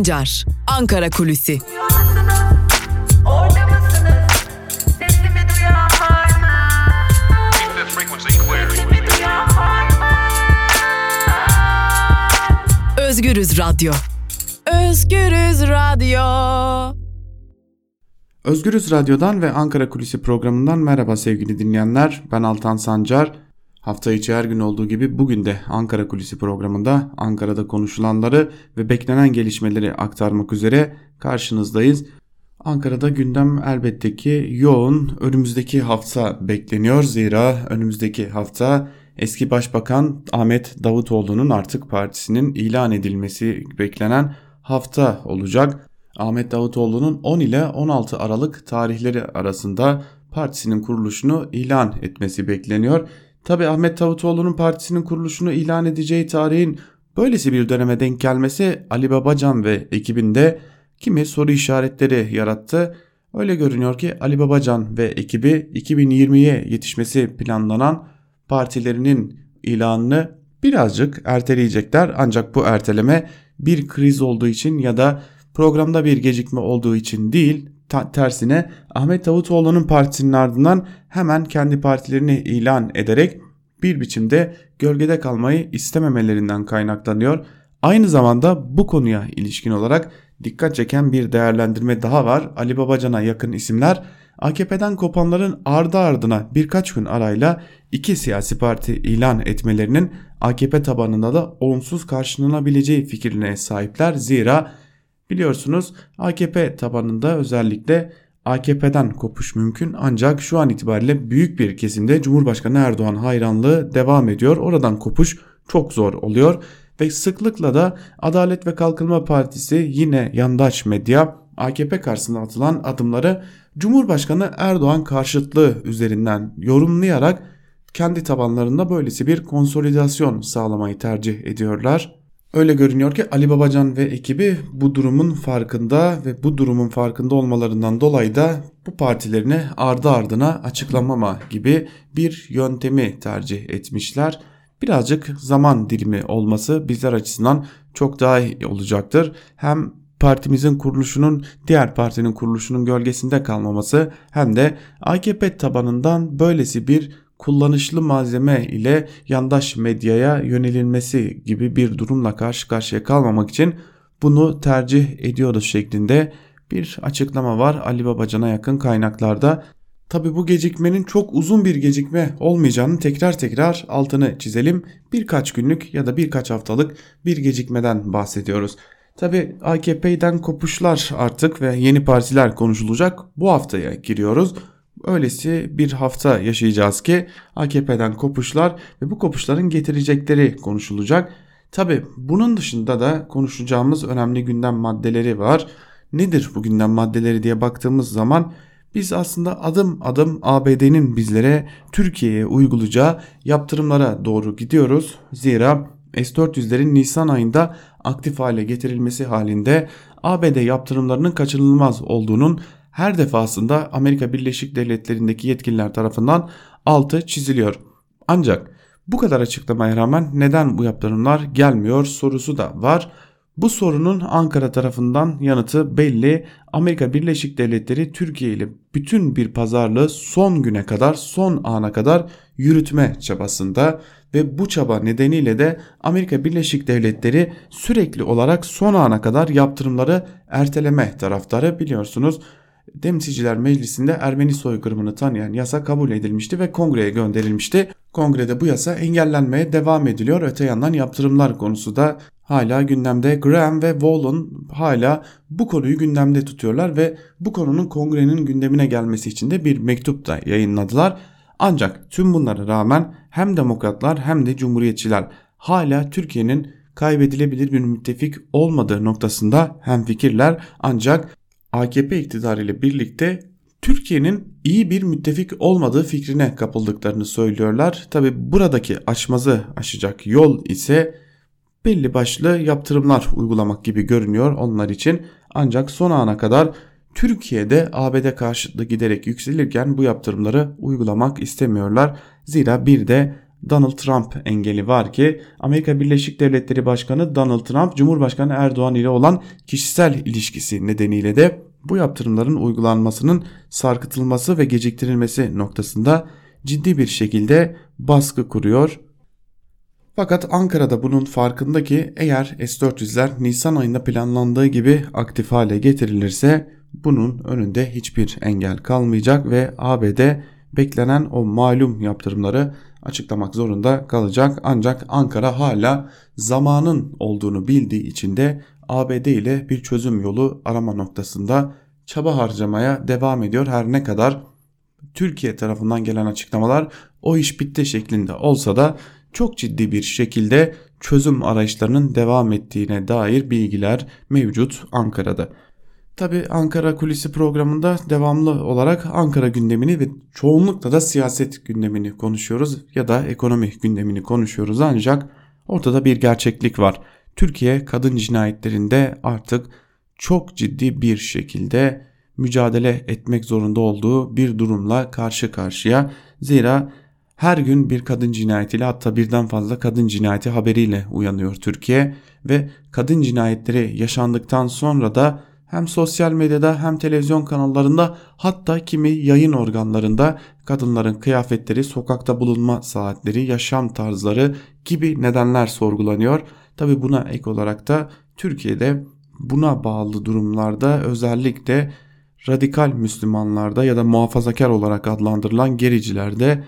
Sancar, Ankara Kulüsi. Özgürüz Radyo. Özgürüz Radyo. Özgürüz Radyo'dan ve Ankara Kulisi programından merhaba sevgili dinleyenler. Ben Altan Sancar. Hafta içi her gün olduğu gibi bugün de Ankara Kulisi programında Ankara'da konuşulanları ve beklenen gelişmeleri aktarmak üzere karşınızdayız. Ankara'da gündem elbette ki yoğun. Önümüzdeki hafta bekleniyor. Zira önümüzdeki hafta eski başbakan Ahmet Davutoğlu'nun artık partisinin ilan edilmesi beklenen hafta olacak. Ahmet Davutoğlu'nun 10 ile 16 Aralık tarihleri arasında partisinin kuruluşunu ilan etmesi bekleniyor. Tabi Ahmet Davutoğlu'nun partisinin kuruluşunu ilan edeceği tarihin böylesi bir döneme denk gelmesi Ali Babacan ve ekibinde kimi soru işaretleri yarattı. Öyle görünüyor ki Ali Babacan ve ekibi 2020'ye yetişmesi planlanan partilerinin ilanını birazcık erteleyecekler. Ancak bu erteleme bir kriz olduğu için ya da programda bir gecikme olduğu için değil tersine Ahmet Davutoğlu'nun partisinin ardından hemen kendi partilerini ilan ederek bir biçimde gölgede kalmayı istememelerinden kaynaklanıyor. Aynı zamanda bu konuya ilişkin olarak dikkat çeken bir değerlendirme daha var. Ali Babacan'a yakın isimler AKP'den kopanların ardı ardına birkaç gün arayla iki siyasi parti ilan etmelerinin AKP tabanında da olumsuz karşılanabileceği fikrine sahipler. Zira biliyorsunuz AKP tabanında özellikle AKP'den kopuş mümkün ancak şu an itibariyle büyük bir kesimde Cumhurbaşkanı Erdoğan hayranlığı devam ediyor. Oradan kopuş çok zor oluyor ve sıklıkla da Adalet ve Kalkınma Partisi yine yandaş medya AKP karşısında atılan adımları Cumhurbaşkanı Erdoğan karşıtlığı üzerinden yorumlayarak kendi tabanlarında böylesi bir konsolidasyon sağlamayı tercih ediyorlar. Öyle görünüyor ki Ali Babacan ve ekibi bu durumun farkında ve bu durumun farkında olmalarından dolayı da bu partilerini ardı ardına açıklamama gibi bir yöntemi tercih etmişler. Birazcık zaman dilimi olması bizler açısından çok daha iyi olacaktır. Hem partimizin kuruluşunun diğer partinin kuruluşunun gölgesinde kalmaması hem de AKP tabanından böylesi bir kullanışlı malzeme ile yandaş medyaya yönelilmesi gibi bir durumla karşı karşıya kalmamak için bunu tercih ediyoruz şeklinde bir açıklama var Ali Babacan'a yakın kaynaklarda. Tabi bu gecikmenin çok uzun bir gecikme olmayacağını tekrar tekrar altını çizelim. Birkaç günlük ya da birkaç haftalık bir gecikmeden bahsediyoruz. Tabi AKP'den kopuşlar artık ve yeni partiler konuşulacak. Bu haftaya giriyoruz. Öylesi bir hafta yaşayacağız ki AKP'den kopuşlar ve bu kopuşların getirecekleri konuşulacak. Tabi bunun dışında da konuşacağımız önemli gündem maddeleri var. Nedir bu gündem maddeleri diye baktığımız zaman biz aslında adım adım ABD'nin bizlere Türkiye'ye uygulayacağı yaptırımlara doğru gidiyoruz. Zira S-400'lerin Nisan ayında aktif hale getirilmesi halinde ABD yaptırımlarının kaçınılmaz olduğunun her defasında Amerika Birleşik Devletleri'ndeki yetkililer tarafından altı çiziliyor. Ancak bu kadar açıklamaya rağmen neden bu yaptırımlar gelmiyor sorusu da var. Bu sorunun Ankara tarafından yanıtı belli. Amerika Birleşik Devletleri Türkiye ile bütün bir pazarlığı son güne kadar, son ana kadar yürütme çabasında ve bu çaba nedeniyle de Amerika Birleşik Devletleri sürekli olarak son ana kadar yaptırımları erteleme taraftarı biliyorsunuz. Temsilciler Meclisi'nde Ermeni soykırımını tanıyan yasa kabul edilmişti ve kongreye gönderilmişti. Kongrede bu yasa engellenmeye devam ediliyor. Öte yandan yaptırımlar konusu da hala gündemde. Graham ve Wallon hala bu konuyu gündemde tutuyorlar ve bu konunun kongrenin gündemine gelmesi için de bir mektup da yayınladılar. Ancak tüm bunlara rağmen hem demokratlar hem de cumhuriyetçiler hala Türkiye'nin kaybedilebilir bir müttefik olmadığı noktasında hem fikirler ancak AKP iktidarıyla birlikte Türkiye'nin iyi bir müttefik olmadığı fikrine kapıldıklarını söylüyorlar. Tabi buradaki aşmazı aşacak yol ise belli başlı yaptırımlar uygulamak gibi görünüyor onlar için. Ancak son ana kadar Türkiye'de ABD karşıtlığı giderek yükselirken bu yaptırımları uygulamak istemiyorlar. Zira bir de Donald Trump engeli var ki Amerika Birleşik Devletleri Başkanı Donald Trump Cumhurbaşkanı Erdoğan ile olan kişisel ilişkisi nedeniyle de bu yaptırımların uygulanmasının sarkıtılması ve geciktirilmesi noktasında ciddi bir şekilde baskı kuruyor. Fakat Ankara'da bunun farkında ki eğer S-400'ler Nisan ayında planlandığı gibi aktif hale getirilirse bunun önünde hiçbir engel kalmayacak ve ABD beklenen o malum yaptırımları açıklamak zorunda kalacak. Ancak Ankara hala zamanın olduğunu bildiği için de ABD ile bir çözüm yolu arama noktasında çaba harcamaya devam ediyor. Her ne kadar Türkiye tarafından gelen açıklamalar o iş bitti şeklinde olsa da çok ciddi bir şekilde çözüm arayışlarının devam ettiğine dair bilgiler mevcut Ankara'da. Tabi Ankara Kulisi programında devamlı olarak Ankara gündemini ve çoğunlukla da siyaset gündemini konuşuyoruz ya da ekonomi gündemini konuşuyoruz ancak ortada bir gerçeklik var. Türkiye kadın cinayetlerinde artık çok ciddi bir şekilde mücadele etmek zorunda olduğu bir durumla karşı karşıya. Zira her gün bir kadın cinayetiyle hatta birden fazla kadın cinayeti haberiyle uyanıyor Türkiye ve kadın cinayetleri yaşandıktan sonra da hem sosyal medyada hem televizyon kanallarında hatta kimi yayın organlarında kadınların kıyafetleri, sokakta bulunma saatleri, yaşam tarzları gibi nedenler sorgulanıyor. Tabi buna ek olarak da Türkiye'de buna bağlı durumlarda özellikle radikal Müslümanlarda ya da muhafazakar olarak adlandırılan gericilerde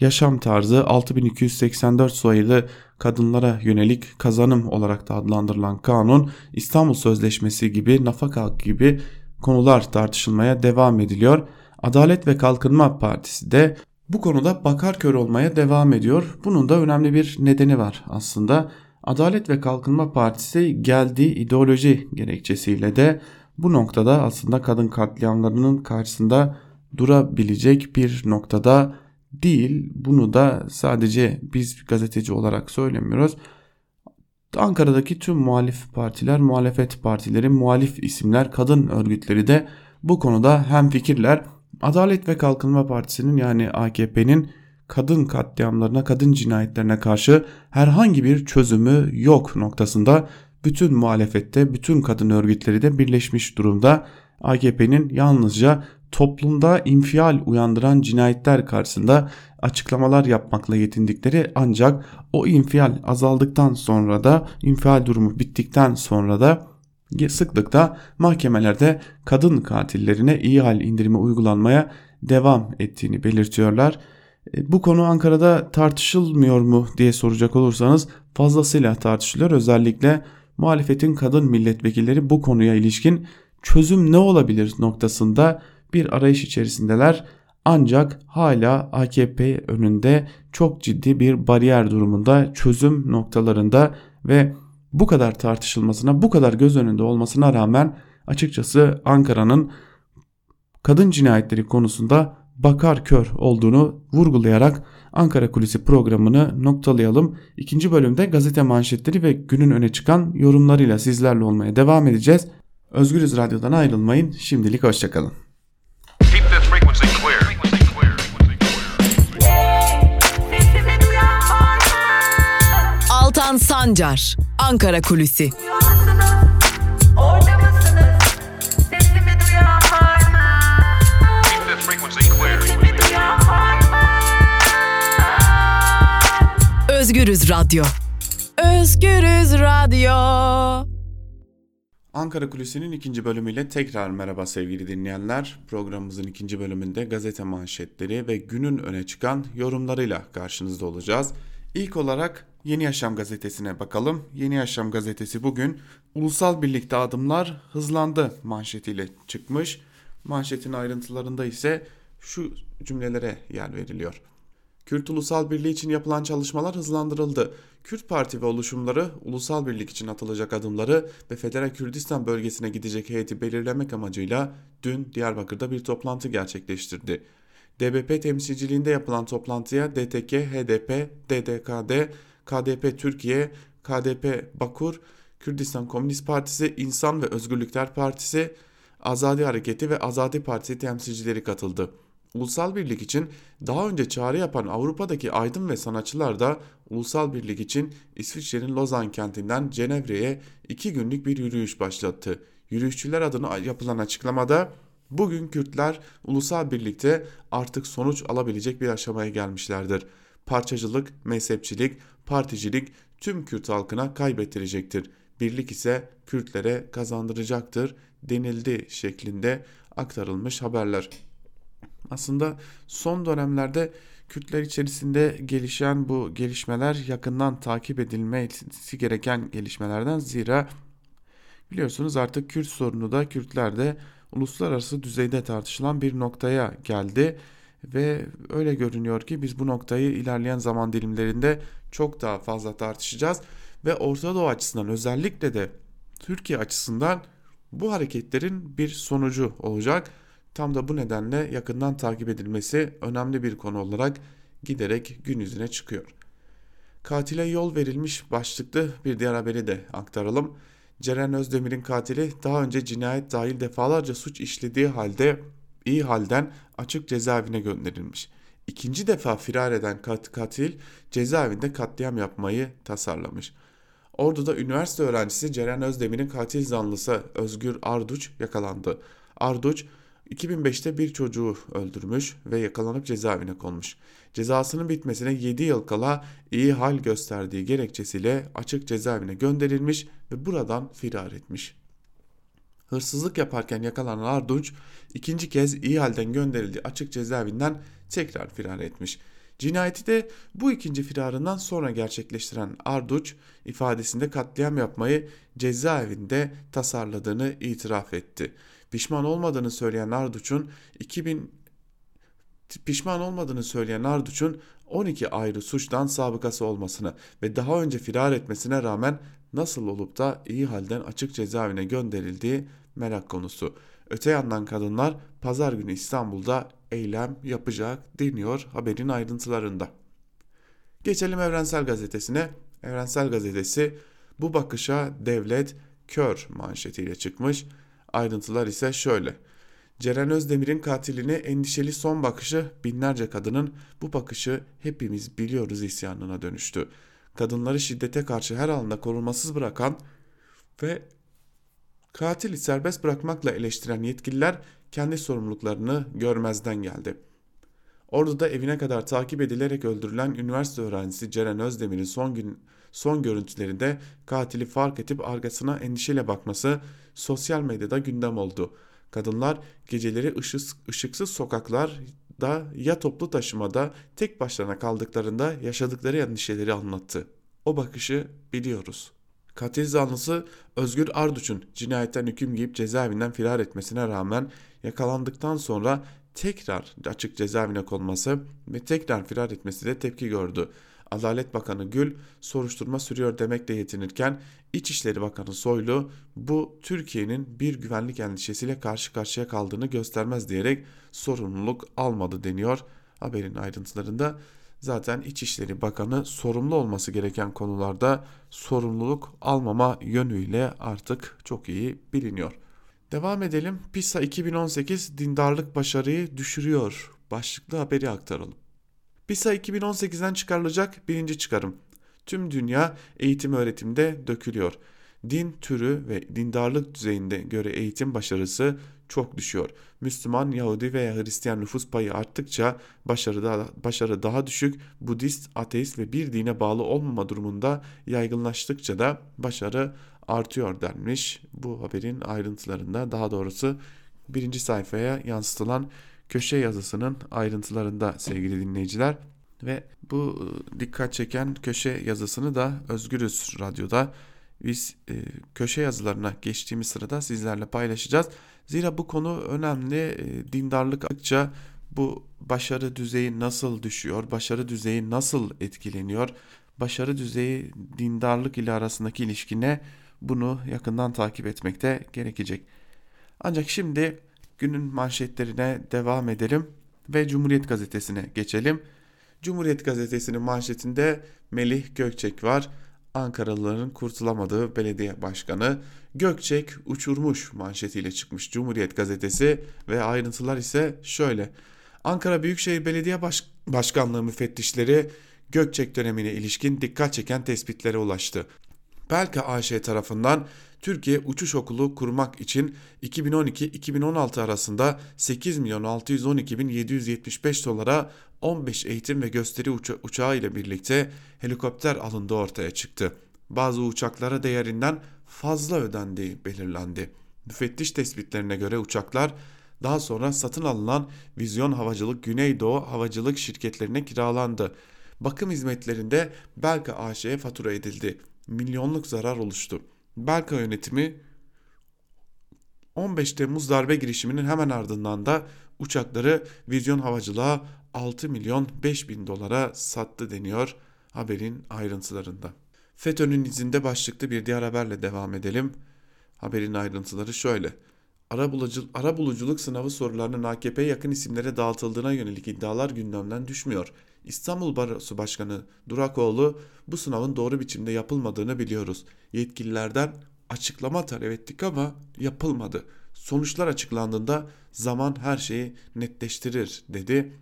yaşam tarzı 6284 sayılı kadınlara yönelik kazanım olarak da adlandırılan kanun İstanbul Sözleşmesi gibi nafaka gibi konular tartışılmaya devam ediliyor. Adalet ve Kalkınma Partisi de bu konuda bakar kör olmaya devam ediyor. Bunun da önemli bir nedeni var aslında. Adalet ve Kalkınma Partisi geldiği ideoloji gerekçesiyle de bu noktada aslında kadın katliamlarının karşısında durabilecek bir noktada değil. Bunu da sadece biz gazeteci olarak söylemiyoruz. Ankara'daki tüm muhalif partiler, muhalefet partileri, muhalif isimler, kadın örgütleri de bu konuda hem fikirler. Adalet ve Kalkınma Partisi'nin yani AKP'nin kadın katliamlarına, kadın cinayetlerine karşı herhangi bir çözümü yok noktasında bütün muhalefette, bütün kadın örgütleri de birleşmiş durumda. AKP'nin yalnızca toplumda infial uyandıran cinayetler karşısında açıklamalar yapmakla yetindikleri ancak o infial azaldıktan sonra da infial durumu bittikten sonra da sıklıkla mahkemelerde kadın katillerine iyi hal indirimi uygulanmaya devam ettiğini belirtiyorlar. E, bu konu Ankara'da tartışılmıyor mu diye soracak olursanız fazlasıyla tartışılıyor. Özellikle muhalefetin kadın milletvekilleri bu konuya ilişkin çözüm ne olabilir noktasında bir arayış içerisindeler. Ancak hala AKP önünde çok ciddi bir bariyer durumunda çözüm noktalarında ve bu kadar tartışılmasına bu kadar göz önünde olmasına rağmen açıkçası Ankara'nın kadın cinayetleri konusunda bakar kör olduğunu vurgulayarak Ankara Kulisi programını noktalayalım. İkinci bölümde gazete manşetleri ve günün öne çıkan yorumlarıyla sizlerle olmaya devam edeceğiz. Özgürüz Radyo'dan ayrılmayın. Şimdilik hoşçakalın. Sancar, Ankara Kulüsi. Özgürüz Radyo. Özgürüz Radyo. Ankara Kulisi'nin ikinci bölümüyle tekrar merhaba sevgili dinleyenler. Programımızın ikinci bölümünde gazete manşetleri ve günün öne çıkan yorumlarıyla karşınızda olacağız. İlk olarak Yeni Yaşam gazetesine bakalım. Yeni Yaşam gazetesi bugün ulusal birlikte adımlar hızlandı manşetiyle çıkmış. Manşetin ayrıntılarında ise şu cümlelere yer veriliyor. Kürt Ulusal Birliği için yapılan çalışmalar hızlandırıldı. Kürt Parti ve oluşumları ulusal birlik için atılacak adımları ve Federal Kürdistan bölgesine gidecek heyeti belirlemek amacıyla dün Diyarbakır'da bir toplantı gerçekleştirdi. DBP temsilciliğinde yapılan toplantıya DTK, HDP, DDKD, KDP Türkiye, KDP Bakur, Kürdistan Komünist Partisi, İnsan ve Özgürlükler Partisi, Azadi Hareketi ve Azadi Partisi temsilcileri katıldı. Ulusal birlik için daha önce çağrı yapan Avrupa'daki aydın ve sanatçılar da ulusal birlik için İsviçre'nin Lozan kentinden Cenevre'ye iki günlük bir yürüyüş başlattı. Yürüyüşçüler adına yapılan açıklamada bugün Kürtler ulusal birlikte artık sonuç alabilecek bir aşamaya gelmişlerdir. Parçacılık, mezhepçilik, particilik tüm Kürt halkına kaybettirecektir. Birlik ise Kürtlere kazandıracaktır denildi şeklinde aktarılmış haberler. Aslında son dönemlerde Kürtler içerisinde gelişen bu gelişmeler yakından takip edilmesi gereken gelişmelerden zira biliyorsunuz artık Kürt sorunu da Kürtlerde uluslararası düzeyde tartışılan bir noktaya geldi ve öyle görünüyor ki biz bu noktayı ilerleyen zaman dilimlerinde çok daha fazla tartışacağız ve Orta Doğu açısından özellikle de Türkiye açısından bu hareketlerin bir sonucu olacak. Tam da bu nedenle yakından takip edilmesi önemli bir konu olarak giderek gün yüzüne çıkıyor. Katile yol verilmiş başlıklı bir diğer haberi de aktaralım. Ceren Özdemir'in katili daha önce cinayet dahil defalarca suç işlediği halde iyi halden açık cezaevine gönderilmiş. İkinci defa firar eden kat katil cezaevinde katliam yapmayı tasarlamış. Ordu'da üniversite öğrencisi Ceren Özdemir'in katil zanlısı Özgür Arduç yakalandı. Arduç 2005'te bir çocuğu öldürmüş ve yakalanıp cezaevine konmuş. Cezasının bitmesine 7 yıl kala iyi hal gösterdiği gerekçesiyle açık cezaevine gönderilmiş ve buradan firar etmiş. Hırsızlık yaparken yakalanan Arduç ikinci kez iyi halden gönderildiği açık cezaevinden tekrar firar etmiş. Cinayeti de bu ikinci firarından sonra gerçekleştiren Arduç ifadesinde katliam yapmayı cezaevinde tasarladığını itiraf etti. Pişman olmadığını söyleyen Arduç'un 2000 pişman olmadığını söyleyen Arduç'un 12 ayrı suçtan sabıkası olmasını ve daha önce firar etmesine rağmen nasıl olup da iyi halden açık cezaevine gönderildiği merak konusu. Öte yandan kadınlar pazar günü İstanbul'da eylem yapacak deniyor haberin ayrıntılarında. Geçelim Evrensel Gazetesi'ne. Evrensel Gazetesi bu bakışa devlet kör manşetiyle çıkmış. Ayrıntılar ise şöyle. Ceren Özdemir'in katilini endişeli son bakışı binlerce kadının bu bakışı hepimiz biliyoruz isyanına dönüştü. Kadınları şiddete karşı her alanda korunmasız bırakan ve katili serbest bırakmakla eleştiren yetkililer kendi sorumluluklarını görmezden geldi. Ordu'da evine kadar takip edilerek öldürülen üniversite öğrencisi Ceren Özdemir'in son gün son görüntülerinde katili fark edip arkasına endişeyle bakması sosyal medyada gündem oldu. Kadınlar geceleri ışık, ışıksız sokaklarda ya toplu taşımada tek başlarına kaldıklarında yaşadıkları endişeleri anlattı. O bakışı biliyoruz. Katil zanlısı Özgür Arduç'un cinayetten hüküm giyip cezaevinden firar etmesine rağmen yakalandıktan sonra tekrar açık cezaevine konması ve tekrar firar etmesi de tepki gördü. Adalet Bakanı Gül soruşturma sürüyor demekle yetinirken İçişleri Bakanı Soylu bu Türkiye'nin bir güvenlik endişesiyle karşı karşıya kaldığını göstermez diyerek sorumluluk almadı deniyor haberin ayrıntılarında. Zaten İçişleri Bakanı sorumlu olması gereken konularda sorumluluk almama yönüyle artık çok iyi biliniyor. Devam edelim. PISA 2018 dindarlık başarıyı düşürüyor. Başlıklı haberi aktaralım. PISA 2018'den çıkarılacak birinci çıkarım. Tüm dünya eğitim öğretimde dökülüyor. Din türü ve dindarlık düzeyinde göre eğitim başarısı çok düşüyor. Müslüman, Yahudi veya Hristiyan nüfus payı arttıkça başarı daha, başarı daha düşük, Budist, ateist ve bir dine bağlı olmama durumunda yaygınlaştıkça da başarı artıyor denmiş. Bu haberin ayrıntılarında daha doğrusu birinci sayfaya yansıtılan köşe yazısının ayrıntılarında sevgili dinleyiciler. Ve bu e, dikkat çeken köşe yazısını da Özgürüz Radyo'da biz e, köşe yazılarına geçtiğimiz sırada sizlerle paylaşacağız. Zira bu konu önemli. E, dindarlık açıkça bu başarı düzeyi nasıl düşüyor, başarı düzeyi nasıl etkileniyor, başarı düzeyi dindarlık ile arasındaki ilişkine bunu yakından takip etmekte gerekecek. Ancak şimdi günün manşetlerine devam edelim ve Cumhuriyet Gazetesi'ne geçelim. Cumhuriyet Gazetesi'nin manşetinde Melih Gökçek var. Ankaralıların kurtulamadığı belediye başkanı Gökçek uçurmuş manşetiyle çıkmış Cumhuriyet gazetesi ve ayrıntılar ise şöyle. Ankara Büyükşehir Belediye Baş Başkanlığı müfettişleri Gökçek dönemine ilişkin dikkat çeken tespitlere ulaştı. Belka AŞ tarafından Türkiye Uçuş Okulu kurmak için 2012-2016 arasında 8 milyon 612 bin 775 dolara 15 eğitim ve gösteri uça uçağı ile birlikte helikopter alındığı ortaya çıktı. Bazı uçaklara değerinden fazla ödendiği belirlendi. Müfettiş tespitlerine göre uçaklar daha sonra satın alınan Vizyon Havacılık Güneydoğu Havacılık şirketlerine kiralandı. Bakım hizmetlerinde Belka AŞ'ye fatura edildi. Milyonluk zarar oluştu. Belka yönetimi 15 Temmuz darbe girişiminin hemen ardından da uçakları Vizyon Havacılığa 6 milyon 5 bin dolara sattı deniyor haberin ayrıntılarında. FETÖ'nün izinde başlıklı bir diğer haberle devam edelim. Haberin ayrıntıları şöyle. Ara, bulucu, ara buluculuk sınavı sorularının AKP yakın isimlere dağıtıldığına yönelik iddialar gündemden düşmüyor. İstanbul Barosu Başkanı Durakoğlu bu sınavın doğru biçimde yapılmadığını biliyoruz. Yetkililerden açıklama talep ettik ama yapılmadı. Sonuçlar açıklandığında zaman her şeyi netleştirir dedi.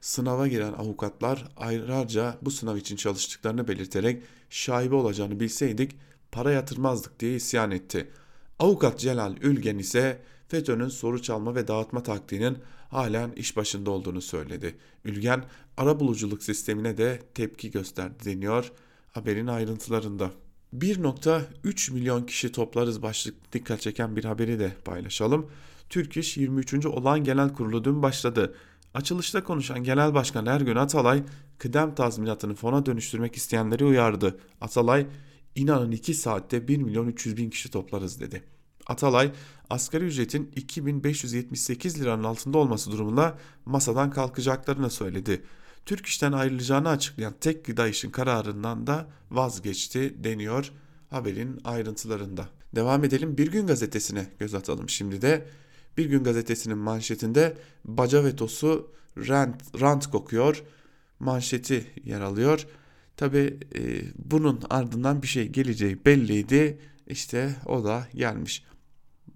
Sınava giren avukatlar ayrıca bu sınav için çalıştıklarını belirterek şaibe olacağını bilseydik para yatırmazdık diye isyan etti. Avukat Celal Ülgen ise FETÖ'nün soru çalma ve dağıtma taktiğinin halen iş başında olduğunu söyledi. Ülgen arabuluculuk sistemine de tepki gösterdi deniyor haberin ayrıntılarında. 1.3 milyon kişi toplarız başlık dikkat çeken bir haberi de paylaşalım. Türk İş 23. Olağan Genel Kurulu dün başladı. Açılışta konuşan Genel Başkan Ergün Atalay, kıdem tazminatını fona dönüştürmek isteyenleri uyardı. Atalay, inanın 2 saatte 1 milyon 300 bin kişi toplarız dedi. Atalay, asgari ücretin 2578 liranın altında olması durumunda masadan kalkacaklarını söyledi. Türk İş'ten ayrılacağını açıklayan tek gıda işin kararından da vazgeçti deniyor haberin ayrıntılarında. Devam edelim Bir Gün Gazetesi'ne göz atalım şimdi de. Bir Gün Gazetesi'nin manşetinde baca vetosu rant, rant kokuyor manşeti yer alıyor. Tabi e, bunun ardından bir şey geleceği belliydi. İşte o da gelmiş.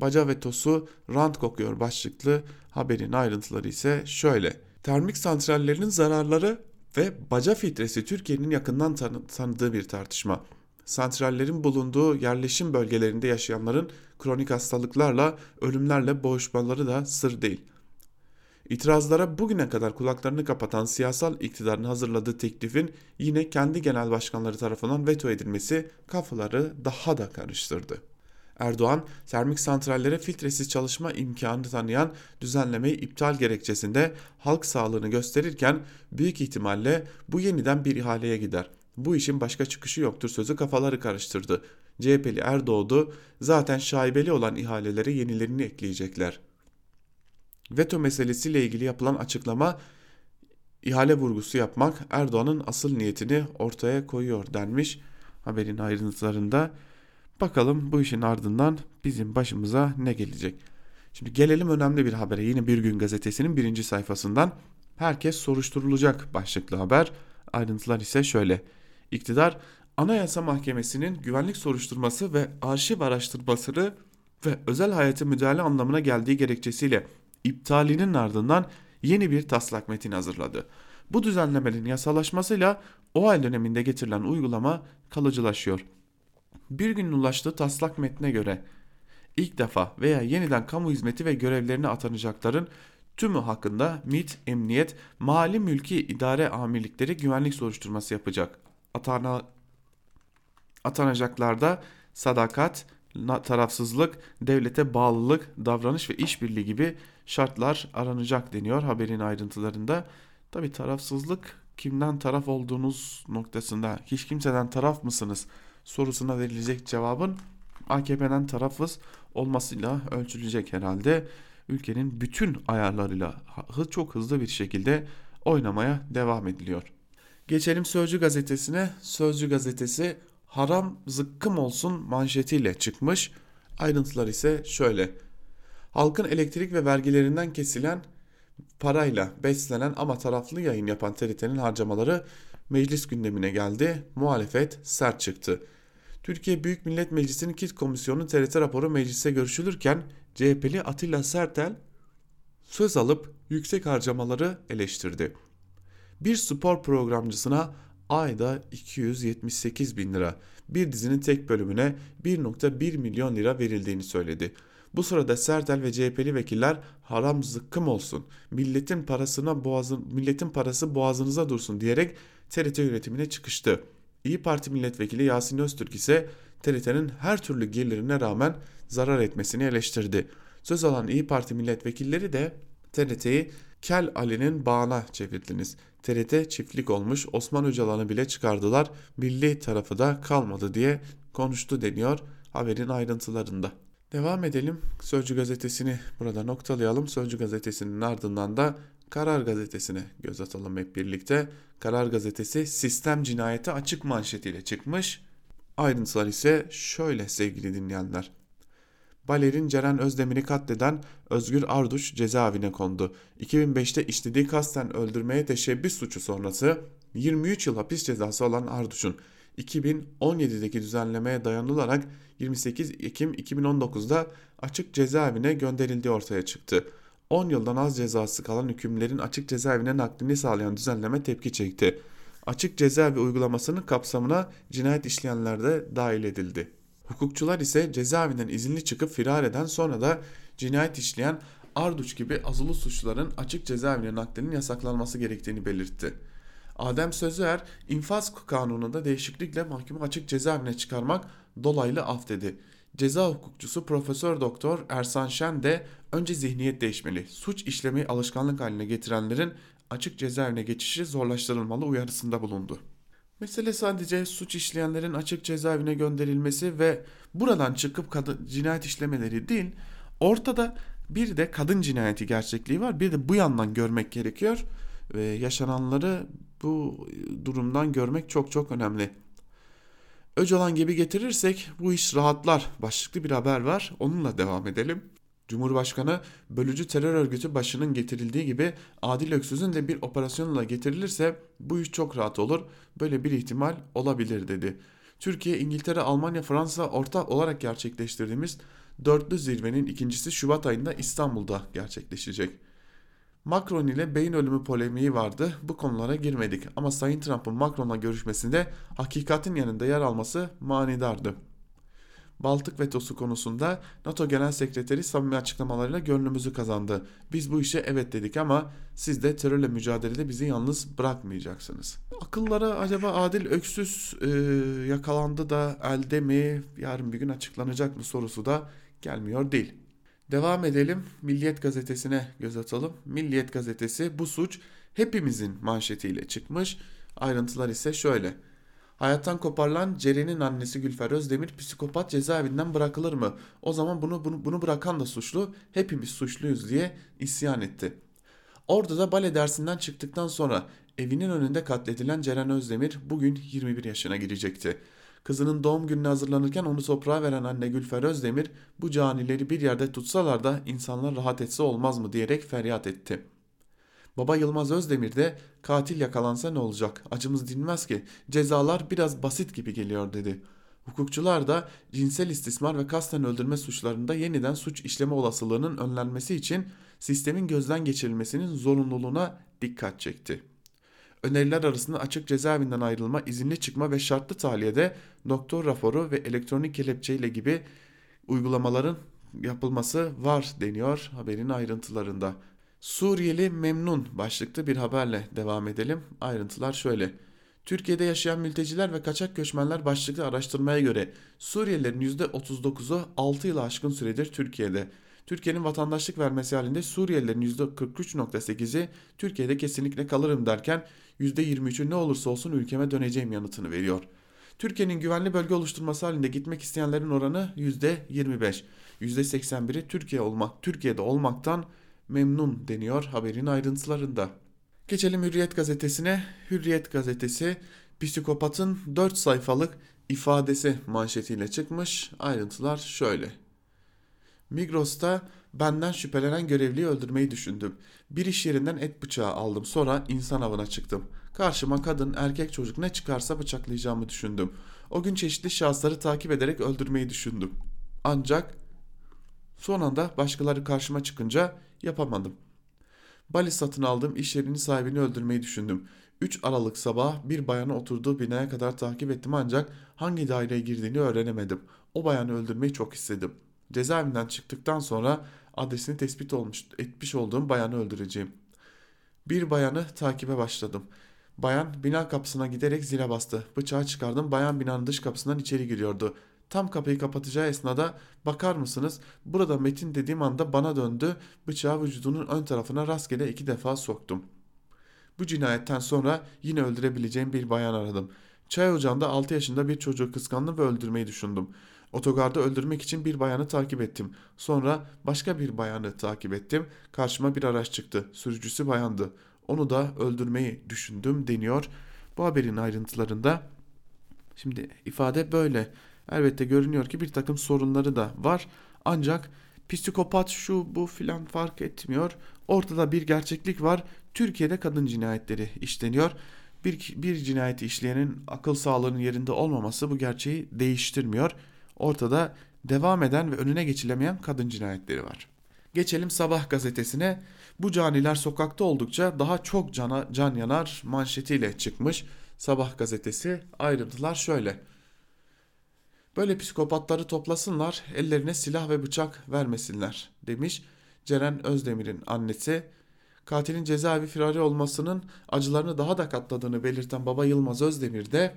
Baca vetosu rant kokuyor başlıklı haberin ayrıntıları ise şöyle. Termik santrallerin zararları ve baca filtresi Türkiye'nin yakından tanı tanıdığı bir tartışma. Santrallerin bulunduğu yerleşim bölgelerinde yaşayanların kronik hastalıklarla, ölümlerle boğuşmaları da sır değil. İtirazlara bugüne kadar kulaklarını kapatan siyasal iktidarın hazırladığı teklifin yine kendi genel başkanları tarafından veto edilmesi kafaları daha da karıştırdı. Erdoğan, termik santrallere filtresiz çalışma imkanı tanıyan düzenlemeyi iptal gerekçesinde halk sağlığını gösterirken büyük ihtimalle bu yeniden bir ihaleye gider. Bu işin başka çıkışı yoktur sözü kafaları karıştırdı. CHP'li Erdoğdu zaten şaibeli olan ihalelere yenilerini ekleyecekler. Veto meselesiyle ilgili yapılan açıklama ihale vurgusu yapmak Erdoğan'ın asıl niyetini ortaya koyuyor denmiş haberin ayrıntılarında. Bakalım bu işin ardından bizim başımıza ne gelecek. Şimdi gelelim önemli bir habere. Yine Bir Gün Gazetesi'nin birinci sayfasından herkes soruşturulacak başlıklı haber. Ayrıntılar ise şöyle. İktidar Anayasa Mahkemesi'nin güvenlik soruşturması ve arşiv araştırmasını ve özel hayata müdahale anlamına geldiği gerekçesiyle iptalinin ardından yeni bir taslak metin hazırladı. Bu düzenlemenin yasalaşmasıyla o döneminde getirilen uygulama kalıcılaşıyor bir gün ulaştığı taslak metne göre ilk defa veya yeniden kamu hizmeti ve görevlerine atanacakların tümü hakkında MİT, Emniyet, Mali Mülki idare Amirlikleri güvenlik soruşturması yapacak. Atana, atanacaklarda sadakat, tarafsızlık, devlete bağlılık, davranış ve işbirliği gibi şartlar aranacak deniyor haberin ayrıntılarında. Tabi tarafsızlık kimden taraf olduğunuz noktasında hiç kimseden taraf mısınız? sorusuna verilecek cevabın AKP'den tarafız olmasıyla ölçülecek herhalde. Ülkenin bütün ayarlarıyla çok hızlı bir şekilde oynamaya devam ediliyor. Geçelim Sözcü gazetesine. Sözcü gazetesi haram zıkkım olsun manşetiyle çıkmış. Ayrıntılar ise şöyle. Halkın elektrik ve vergilerinden kesilen parayla beslenen ama taraflı yayın yapan TRT'nin harcamaları meclis gündemine geldi. Muhalefet sert çıktı. Türkiye Büyük Millet Meclisi'nin KİT Komisyonu TRT raporu meclise görüşülürken CHP'li Atilla Sertel söz alıp yüksek harcamaları eleştirdi. Bir spor programcısına ayda 278 bin lira, bir dizinin tek bölümüne 1.1 milyon lira verildiğini söyledi. Bu sırada Sertel ve CHP'li vekiller haram zıkkım olsun, milletin parasına boğazın, milletin parası boğazınıza dursun diyerek TRT yönetimine çıkıştı. İyi Parti milletvekili Yasin Öztürk ise TRT'nin her türlü gelirine rağmen zarar etmesini eleştirdi. Söz alan İyi Parti milletvekilleri de TRT'yi Kel Ali'nin bağına çevirdiniz. TRT çiftlik olmuş Osman Öcalan'ı bile çıkardılar. Milli tarafı da kalmadı diye konuştu deniyor haberin ayrıntılarında. Devam edelim. Sözcü gazetesini burada noktalayalım. Sözcü gazetesinin ardından da Karar gazetesine göz atalım hep birlikte. Karar gazetesi sistem cinayeti açık manşetiyle çıkmış. Ayrıntılar ise şöyle sevgili dinleyenler. Balerin Ceren Özdemir'i katleden Özgür Arduç cezaevine kondu. 2005'te işlediği kasten öldürmeye teşebbüs suçu sonrası 23 yıl hapis cezası olan Arduç'un 2017'deki düzenlemeye dayanılarak 28 Ekim 2019'da açık cezaevine gönderildiği ortaya çıktı. 10 yıldan az cezası kalan hükümlerin açık cezaevine naklini sağlayan düzenleme tepki çekti. Açık cezaevi uygulamasının kapsamına cinayet işleyenler de dahil edildi. Hukukçular ise cezaevinden izinli çıkıp firar eden sonra da cinayet işleyen Arduç gibi azılı suçluların açık cezaevine naklinin yasaklanması gerektiğini belirtti. Adem Sözüer, infaz kanununda değişiklikle mahkumu açık cezaevine çıkarmak dolaylı af dedi. Ceza hukukçusu Profesör Doktor Ersan Şen de önce zihniyet değişmeli. Suç işlemeyi alışkanlık haline getirenlerin açık cezaevine geçişi zorlaştırılmalı uyarısında bulundu. Mesele sadece suç işleyenlerin açık cezaevine gönderilmesi ve buradan çıkıp kadın cinayet işlemeleri değil. Ortada bir de kadın cinayeti gerçekliği var. Bir de bu yandan görmek gerekiyor ve yaşananları bu durumdan görmek çok çok önemli. Öcalan gibi getirirsek bu iş rahatlar başlıklı bir haber var. Onunla devam edelim. Cumhurbaşkanı bölücü terör örgütü başının getirildiği gibi Adil Öksüz'ün de bir operasyonla getirilirse bu iş çok rahat olur. Böyle bir ihtimal olabilir dedi. Türkiye, İngiltere, Almanya, Fransa ortak olarak gerçekleştirdiğimiz dörtlü zirvenin ikincisi Şubat ayında İstanbul'da gerçekleşecek. Macron ile beyin ölümü polemiği vardı. Bu konulara girmedik ama Sayın Trump'ın Macron'la görüşmesinde hakikatin yanında yer alması manidardı. Baltık vetosu konusunda NATO Genel Sekreteri samimi açıklamalarıyla gönlümüzü kazandı. Biz bu işe evet dedik ama siz de terörle mücadelede bizi yalnız bırakmayacaksınız. Akıllara acaba Adil Öksüz e, yakalandı da elde mi yarın bir gün açıklanacak mı sorusu da gelmiyor değil. Devam edelim. Milliyet gazetesine göz atalım. Milliyet gazetesi bu suç hepimizin manşetiyle çıkmış. Ayrıntılar ise şöyle. Hayattan koparılan Ceren'in annesi Gülfer Özdemir psikopat cezaevinden bırakılır mı? O zaman bunu, bunu, bunu bırakan da suçlu, hepimiz suçluyuz diye isyan etti. Orada da bale dersinden çıktıktan sonra evinin önünde katledilen Ceren Özdemir bugün 21 yaşına girecekti. Kızının doğum gününe hazırlanırken onu toprağa veren anne Gülfer Özdemir bu canileri bir yerde tutsalar da insanlar rahat etse olmaz mı diyerek feryat etti. Baba Yılmaz Özdemir de katil yakalansa ne olacak acımız dinmez ki cezalar biraz basit gibi geliyor dedi. Hukukçular da cinsel istismar ve kasten öldürme suçlarında yeniden suç işleme olasılığının önlenmesi için sistemin gözden geçirilmesinin zorunluluğuna dikkat çekti. Öneriler arasında açık cezaevinden ayrılma, izinli çıkma ve şartlı tahliyede doktor raporu ve elektronik kelepçeyle gibi uygulamaların yapılması var deniyor haberin ayrıntılarında. Suriyeli memnun başlıklı bir haberle devam edelim. Ayrıntılar şöyle. Türkiye'de yaşayan mülteciler ve kaçak göçmenler başlıklı araştırmaya göre Suriyelilerin %39'u 6 yılı aşkın süredir Türkiye'de. Türkiye'nin vatandaşlık vermesi halinde Suriyelilerin %43.8'i Türkiye'de kesinlikle kalırım derken %23'ü ne olursa olsun ülkeme döneceğim yanıtını veriyor. Türkiye'nin güvenli bölge oluşturması halinde gitmek isteyenlerin oranı %25. %81'i Türkiye olmak, Türkiye'de olmaktan memnun deniyor haberin ayrıntılarında. Geçelim Hürriyet gazetesine. Hürriyet gazetesi psikopatın 4 sayfalık ifadesi manşetiyle çıkmış. Ayrıntılar şöyle. Migros'ta benden şüphelenen görevliyi öldürmeyi düşündüm. Bir iş yerinden et bıçağı aldım sonra insan avına çıktım. Karşıma kadın erkek çocuk ne çıkarsa bıçaklayacağımı düşündüm. O gün çeşitli şahısları takip ederek öldürmeyi düşündüm. Ancak son anda başkaları karşıma çıkınca yapamadım. Bali satın aldığım iş yerinin sahibini öldürmeyi düşündüm. 3 Aralık sabah bir bayanı oturduğu binaya kadar takip ettim ancak hangi daireye girdiğini öğrenemedim. O bayanı öldürmeyi çok istedim. Cezaevinden çıktıktan sonra adresini tespit olmuş, etmiş olduğum bayanı öldüreceğim. Bir bayanı takibe başladım. Bayan bina kapısına giderek zile bastı. Bıçağı çıkardım. Bayan binanın dış kapısından içeri giriyordu. Tam kapıyı kapatacağı esnada bakar mısınız burada Metin dediğim anda bana döndü. Bıçağı vücudunun ön tarafına rastgele iki defa soktum. Bu cinayetten sonra yine öldürebileceğim bir bayan aradım. Çay ocağında 6 yaşında bir çocuğu kıskandım ve öldürmeyi düşündüm. Otogarda öldürmek için bir bayanı takip ettim. Sonra başka bir bayanı takip ettim. Karşıma bir araç çıktı. Sürücüsü bayandı. Onu da öldürmeyi düşündüm deniyor. Bu haberin ayrıntılarında şimdi ifade böyle. Elbette görünüyor ki bir takım sorunları da var. Ancak psikopat şu bu filan fark etmiyor. Ortada bir gerçeklik var. Türkiye'de kadın cinayetleri işleniyor. Bir, bir cinayeti işleyenin akıl sağlığının yerinde olmaması bu gerçeği değiştirmiyor. Ortada devam eden ve önüne geçilemeyen kadın cinayetleri var. Geçelim Sabah gazetesine. Bu caniler sokakta oldukça daha çok cana, can yanar manşetiyle çıkmış. Sabah gazetesi ayrıntılar şöyle. Böyle psikopatları toplasınlar, ellerine silah ve bıçak vermesinler demiş Ceren Özdemir'in annesi. Katilin cezaevi firari olmasının acılarını daha da katladığını belirten baba Yılmaz Özdemir de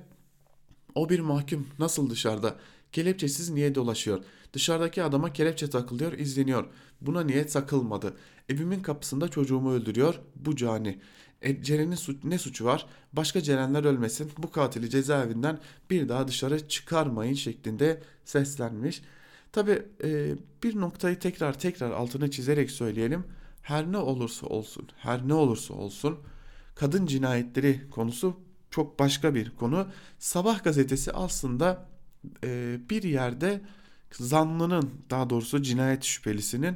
o bir mahkum nasıl dışarıda? Kelepçesiz niye dolaşıyor? Dışarıdaki adama kelepçe takılıyor, izleniyor. Buna niye takılmadı? Evimin kapısında çocuğumu öldürüyor. Bu cani. E, Ceren'in su ne suçu var? Başka Cerenler ölmesin. Bu katili cezaevinden bir daha dışarı çıkarmayın şeklinde seslenmiş. Tabi e, bir noktayı tekrar tekrar altını çizerek söyleyelim. Her ne olursa olsun, her ne olursa olsun kadın cinayetleri konusu çok başka bir konu. Sabah gazetesi aslında e, bir yerde zanlının daha doğrusu cinayet şüphelisinin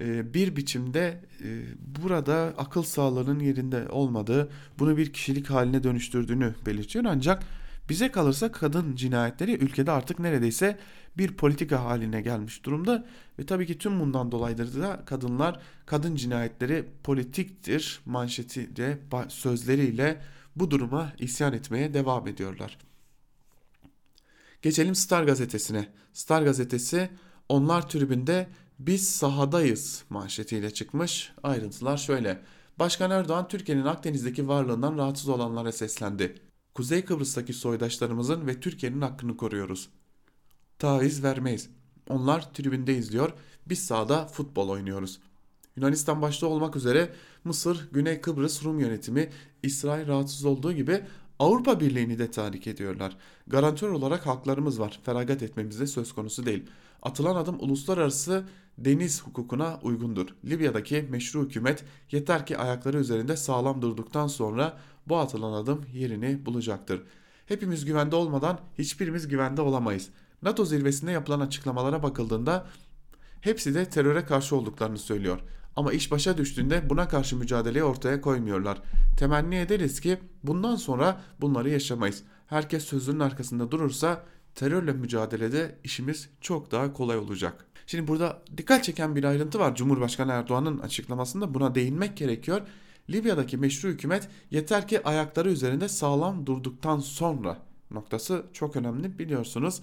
e, bir biçimde e, burada akıl sağlığının yerinde olmadığı, bunu bir kişilik haline dönüştürdüğünü belirtiyor. Ancak bize kalırsa kadın cinayetleri ülkede artık neredeyse bir politika haline gelmiş durumda ve tabii ki tüm bundan dolayıdır da kadınlar kadın cinayetleri politiktir manşetiyle sözleriyle bu duruma isyan etmeye devam ediyorlar. Geçelim Star gazetesine. Star gazetesi onlar tribünde biz sahadayız manşetiyle çıkmış. Ayrıntılar şöyle. Başkan Erdoğan Türkiye'nin Akdeniz'deki varlığından rahatsız olanlara seslendi. Kuzey Kıbrıs'taki soydaşlarımızın ve Türkiye'nin hakkını koruyoruz. Taviz vermeyiz. Onlar tribünde izliyor, biz sahada futbol oynuyoruz. Yunanistan başta olmak üzere Mısır, Güney Kıbrıs Rum yönetimi İsrail rahatsız olduğu gibi Avrupa Birliği'ni de tahrik ediyorlar. Garantör olarak haklarımız var. Feragat etmemizde söz konusu değil. Atılan adım uluslararası deniz hukukuna uygundur. Libya'daki meşru hükümet yeter ki ayakları üzerinde sağlam durduktan sonra bu atılan adım yerini bulacaktır. Hepimiz güvende olmadan hiçbirimiz güvende olamayız. NATO zirvesinde yapılan açıklamalara bakıldığında hepsi de teröre karşı olduklarını söylüyor. Ama iş başa düştüğünde buna karşı mücadeleyi ortaya koymuyorlar. Temenni ederiz ki bundan sonra bunları yaşamayız. Herkes sözünün arkasında durursa terörle mücadelede işimiz çok daha kolay olacak. Şimdi burada dikkat çeken bir ayrıntı var. Cumhurbaşkanı Erdoğan'ın açıklamasında buna değinmek gerekiyor. Libya'daki meşru hükümet yeter ki ayakları üzerinde sağlam durduktan sonra noktası çok önemli biliyorsunuz.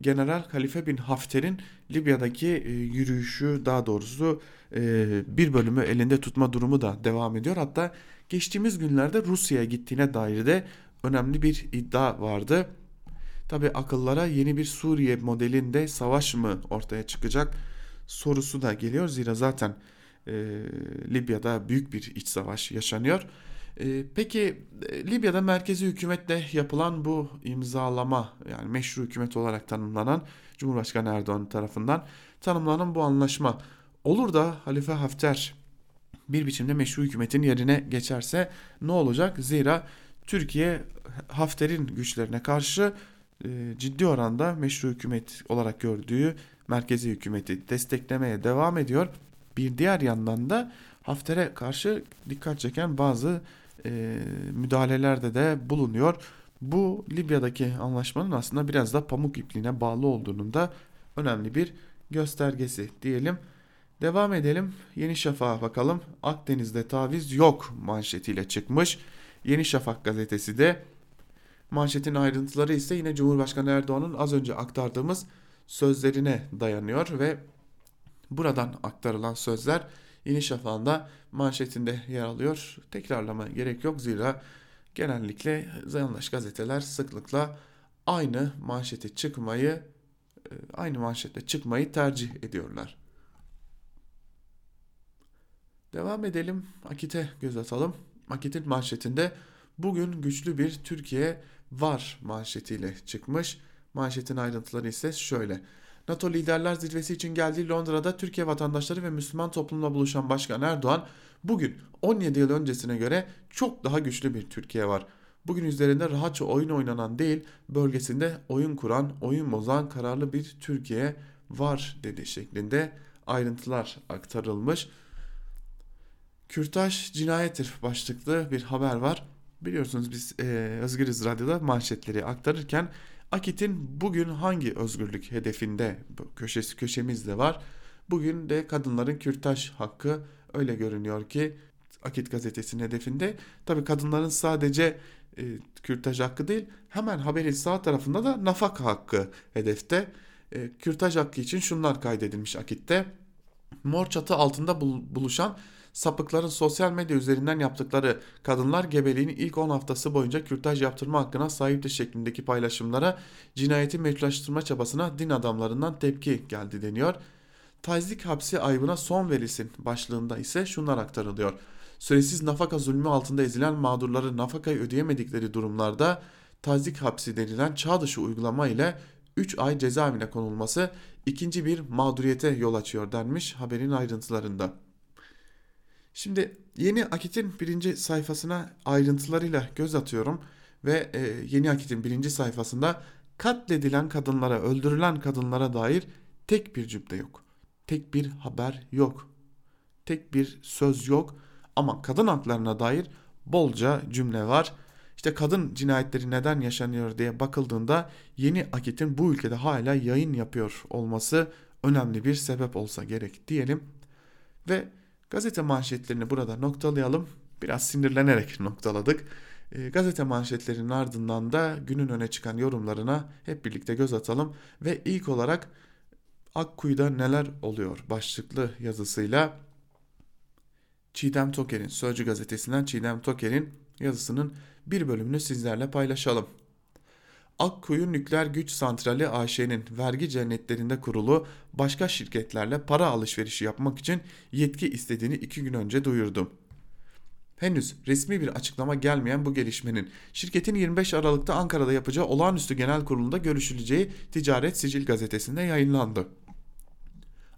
General Halife bin Hafter'in Libya'daki e, yürüyüşü daha doğrusu e, bir bölümü elinde tutma durumu da devam ediyor. Hatta geçtiğimiz günlerde Rusya'ya gittiğine dair de önemli bir iddia vardı. Tabi akıllara yeni bir Suriye modelinde savaş mı ortaya çıkacak sorusu da geliyor. Zira zaten e, Libya'da büyük bir iç savaş yaşanıyor. E, peki e, Libya'da merkezi hükümetle yapılan bu imzalama yani meşru hükümet olarak tanımlanan Cumhurbaşkanı Erdoğan tarafından tanımlanan bu anlaşma olur da Halife Hafter bir biçimde meşru hükümetin yerine geçerse ne olacak? Zira Türkiye Hafter'in güçlerine karşı e, ciddi oranda meşru hükümet olarak gördüğü merkezi hükümeti desteklemeye devam ediyor. Bir diğer yandan da Hafter'e karşı dikkat çeken bazı e, müdahalelerde de bulunuyor. Bu Libya'daki anlaşmanın aslında biraz da pamuk ipliğine bağlı olduğunun da önemli bir göstergesi diyelim. Devam edelim. Yeni Şafak'a bakalım. Akdeniz'de taviz yok manşetiyle çıkmış. Yeni Şafak gazetesi de manşetin ayrıntıları ise yine Cumhurbaşkanı Erdoğan'ın az önce aktardığımız sözlerine dayanıyor ve buradan aktarılan sözler Yeni Şafak'ın da manşetinde yer alıyor. Tekrarlama gerek yok zira genellikle yanlış gazeteler sıklıkla aynı manşete çıkmayı e, aynı manşette çıkmayı tercih ediyorlar. Devam edelim. Akit'e göz atalım. Akit'in manşetinde bugün güçlü bir Türkiye var manşetiyle çıkmış. Manşetin ayrıntıları ise şöyle. NATO Liderler Zirvesi için geldiği Londra'da Türkiye vatandaşları ve Müslüman toplumla buluşan Başkan Erdoğan bugün 17 yıl öncesine göre çok daha güçlü bir Türkiye var. Bugün üzerinde rahatça oyun oynanan değil, bölgesinde oyun kuran, oyun bozan kararlı bir Türkiye var dedi şeklinde ayrıntılar aktarılmış. Kürtaj cinayettir başlıklı bir haber var. Biliyorsunuz biz e, Özgürüz Radyo'da manşetleri aktarırken Akit'in bugün hangi özgürlük hedefinde köşesi köşemiz de var. Bugün de kadınların kürtaj hakkı öyle görünüyor ki Akit gazetesinin hedefinde. Tabi kadınların sadece e, kürtaj hakkı değil hemen haberin sağ tarafında da nafaka hakkı hedefte. E, kürtaj hakkı için şunlar kaydedilmiş Akit'te. Mor çatı altında buluşan sapıkların sosyal medya üzerinden yaptıkları kadınlar gebeliğin ilk 10 haftası boyunca kürtaj yaptırma hakkına sahipti şeklindeki paylaşımlara cinayeti meşrulaştırma çabasına din adamlarından tepki geldi deniyor. Tazik hapsi ayıbına son verilsin başlığında ise şunlar aktarılıyor. Süresiz nafaka zulmü altında ezilen mağdurları nafakayı ödeyemedikleri durumlarda tazik hapsi denilen çağ dışı uygulama ile 3 ay cezaevine konulması ikinci bir mağduriyete yol açıyor denmiş haberin ayrıntılarında. Şimdi yeni Akit'in birinci sayfasına ayrıntılarıyla göz atıyorum ve e, yeni Akit'in birinci sayfasında katledilen kadınlara, öldürülen kadınlara dair tek bir cümle yok. Tek bir haber yok. Tek bir söz yok ama kadın haklarına dair bolca cümle var. İşte kadın cinayetleri neden yaşanıyor diye bakıldığında yeni Akit'in bu ülkede hala yayın yapıyor olması önemli bir sebep olsa gerek diyelim. Ve Gazete manşetlerini burada noktalayalım. Biraz sinirlenerek noktaladık. E, gazete manşetlerinin ardından da günün öne çıkan yorumlarına hep birlikte göz atalım. Ve ilk olarak Akkuyu'da neler oluyor başlıklı yazısıyla Çiğdem Toker'in Sözcü gazetesinden Çiğdem Toker'in yazısının bir bölümünü sizlerle paylaşalım. Akkuyu Nükleer Güç Santrali AŞ'nin vergi cennetlerinde kurulu başka şirketlerle para alışverişi yapmak için yetki istediğini iki gün önce duyurdu. Henüz resmi bir açıklama gelmeyen bu gelişmenin şirketin 25 Aralık'ta Ankara'da yapacağı olağanüstü genel kurulunda görüşüleceği Ticaret Sicil gazetesinde yayınlandı.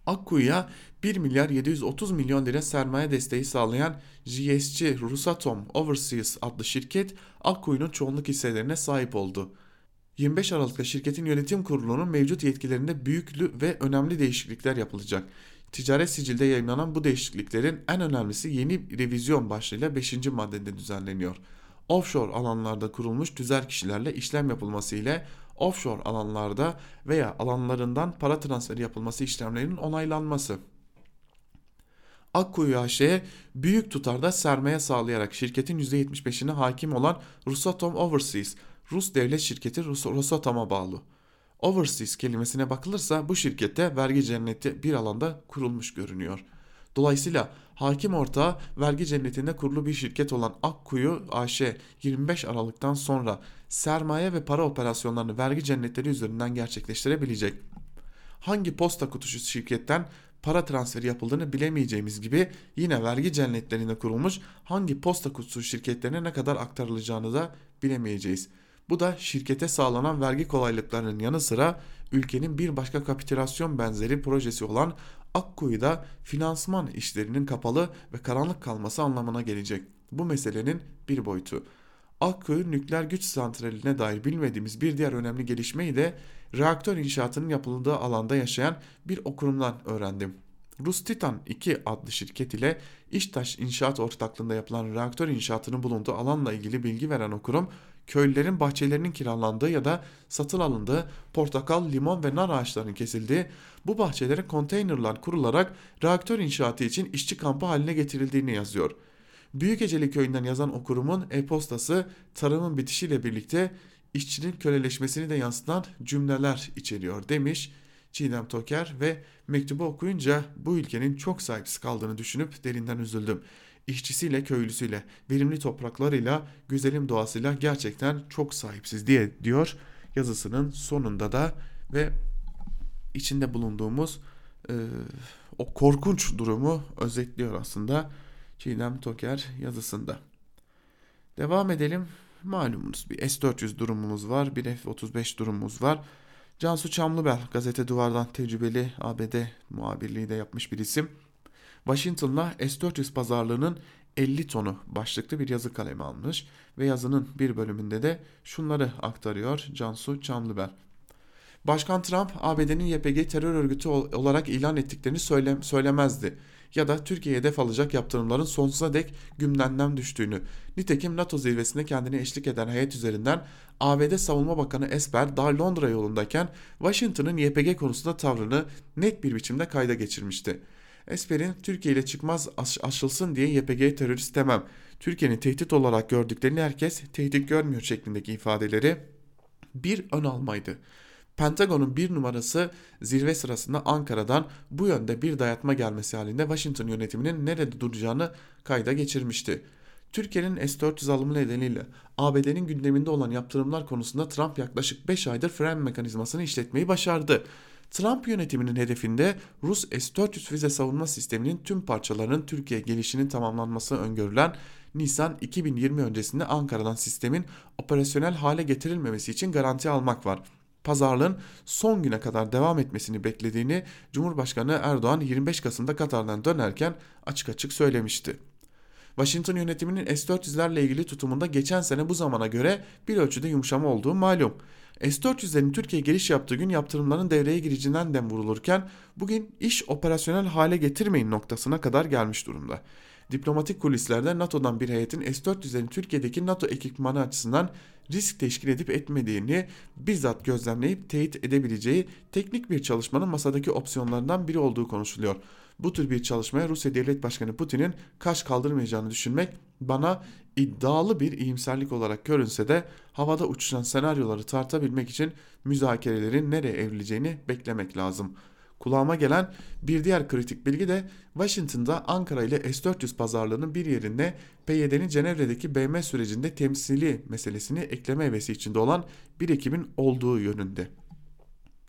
Akkuyu'ya 1 milyar 730 milyon lira sermaye desteği sağlayan GSC Rusatom Overseas adlı şirket Akkuyu'nun çoğunluk hisselerine sahip oldu. 25 Aralık'ta şirketin yönetim kurulunun mevcut yetkilerinde büyüklü ve önemli değişiklikler yapılacak. Ticaret sicilde yayınlanan bu değişikliklerin en önemlisi yeni revizyon başlığıyla 5. maddede düzenleniyor. Offshore alanlarda kurulmuş tüzel kişilerle işlem yapılması ile offshore alanlarda veya alanlarından para transferi yapılması işlemlerinin onaylanması. Akkuyu AŞ'ye büyük tutarda sermaye sağlayarak şirketin %75'ine hakim olan Rusatom Overseas Rus devlet şirketi Rosatom'a bağlı. Overseas kelimesine bakılırsa bu şirkette vergi cenneti bir alanda kurulmuş görünüyor. Dolayısıyla hakim ortağı vergi cennetinde kurulu bir şirket olan Akkuyu AŞ 25 Aralık'tan sonra sermaye ve para operasyonlarını vergi cennetleri üzerinden gerçekleştirebilecek. Hangi posta kutusu şirketten para transferi yapıldığını bilemeyeceğimiz gibi yine vergi cennetlerinde kurulmuş hangi posta kutusu şirketlerine ne kadar aktarılacağını da bilemeyeceğiz. Bu da şirkete sağlanan vergi kolaylıklarının yanı sıra ülkenin bir başka kapitülasyon benzeri projesi olan Akkuyu'da finansman işlerinin kapalı ve karanlık kalması anlamına gelecek. Bu meselenin bir boyutu. Akkuyu nükleer güç santraline dair bilmediğimiz bir diğer önemli gelişmeyi de reaktör inşaatının yapıldığı alanda yaşayan bir okurumdan öğrendim. Rus Titan 2 adlı şirket ile İştaş İnşaat ortaklığında yapılan reaktör inşaatının bulunduğu alanla ilgili bilgi veren o kurum, köylülerin bahçelerinin kiralandığı ya da satın alındığı portakal, limon ve nar ağaçlarının kesildiği bu bahçelere konteynerlar kurularak reaktör inşaatı için işçi kampı haline getirildiğini yazıyor. Büyükeceli köyünden yazan o kurumun e-postası tarımın bitişiyle birlikte işçinin köleleşmesini de yansıtan cümleler içeriyor demiş. Çiğdem Toker ve mektubu okuyunca bu ülkenin çok sahipsiz kaldığını düşünüp derinden üzüldüm. İşçisiyle, köylüsüyle, verimli topraklarıyla, güzelim doğasıyla gerçekten çok sahipsiz diye diyor yazısının sonunda da ve içinde bulunduğumuz e, o korkunç durumu özetliyor aslında Çiğdem Toker yazısında. Devam edelim. Malumunuz bir S-400 durumumuz var, bir F-35 durumumuz var. Cansu Çamlıbel gazete duvardan tecrübeli ABD muhabirliği de yapmış bir isim. Washington'la S-400 pazarlığının 50 tonu başlıklı bir yazı kalemi almış ve yazının bir bölümünde de şunları aktarıyor Cansu Çamlıbel. Başkan Trump ABD'nin YPG terör örgütü olarak ilan ettiklerini söyle, söylemezdi ya da Türkiye'ye hedef alacak yaptırımların sonsuza dek gümlenden düştüğünü. Nitekim NATO zirvesinde kendine eşlik eden heyet üzerinden ABD Savunma Bakanı Esper daha Londra yolundayken Washington'ın YPG konusunda tavrını net bir biçimde kayda geçirmişti. Esper'in Türkiye ile çıkmaz aşılsın diye YPG terörist demem. Türkiye'nin tehdit olarak gördüklerini herkes tehdit görmüyor şeklindeki ifadeleri bir ön almaydı. Pentagon'un bir numarası zirve sırasında Ankara'dan bu yönde bir dayatma gelmesi halinde Washington yönetiminin nerede duracağını kayda geçirmişti. Türkiye'nin S-400 alımı nedeniyle ABD'nin gündeminde olan yaptırımlar konusunda Trump yaklaşık 5 aydır fren mekanizmasını işletmeyi başardı. Trump yönetiminin hedefinde Rus S-400 füze savunma sisteminin tüm parçalarının Türkiye gelişinin tamamlanması öngörülen Nisan 2020 öncesinde Ankara'dan sistemin operasyonel hale getirilmemesi için garanti almak var pazarlığın son güne kadar devam etmesini beklediğini Cumhurbaşkanı Erdoğan 25 Kasım'da Katar'dan dönerken açık açık söylemişti. Washington yönetiminin S-400'lerle ilgili tutumunda geçen sene bu zamana göre bir ölçüde yumuşama olduğu malum. S-400'lerin Türkiye giriş yaptığı gün yaptırımların devreye giricinden dem vurulurken bugün iş operasyonel hale getirmeyin noktasına kadar gelmiş durumda. Diplomatik kulislerde NATO'dan bir heyetin S-400'lerin Türkiye'deki NATO ekipmanı açısından risk teşkil edip etmediğini bizzat gözlemleyip teyit edebileceği teknik bir çalışmanın masadaki opsiyonlarından biri olduğu konuşuluyor. Bu tür bir çalışmaya Rusya Devlet Başkanı Putin'in kaş kaldırmayacağını düşünmek bana iddialı bir iyimserlik olarak görünse de havada uçuşan senaryoları tartabilmek için müzakerelerin nereye evrileceğini beklemek lazım.'' Kulağıma gelen bir diğer kritik bilgi de Washington'da Ankara ile S-400 pazarlığının bir yerine PYD'nin Cenevre'deki BM sürecinde temsili meselesini ekleme hevesi içinde olan bir ekibin olduğu yönünde.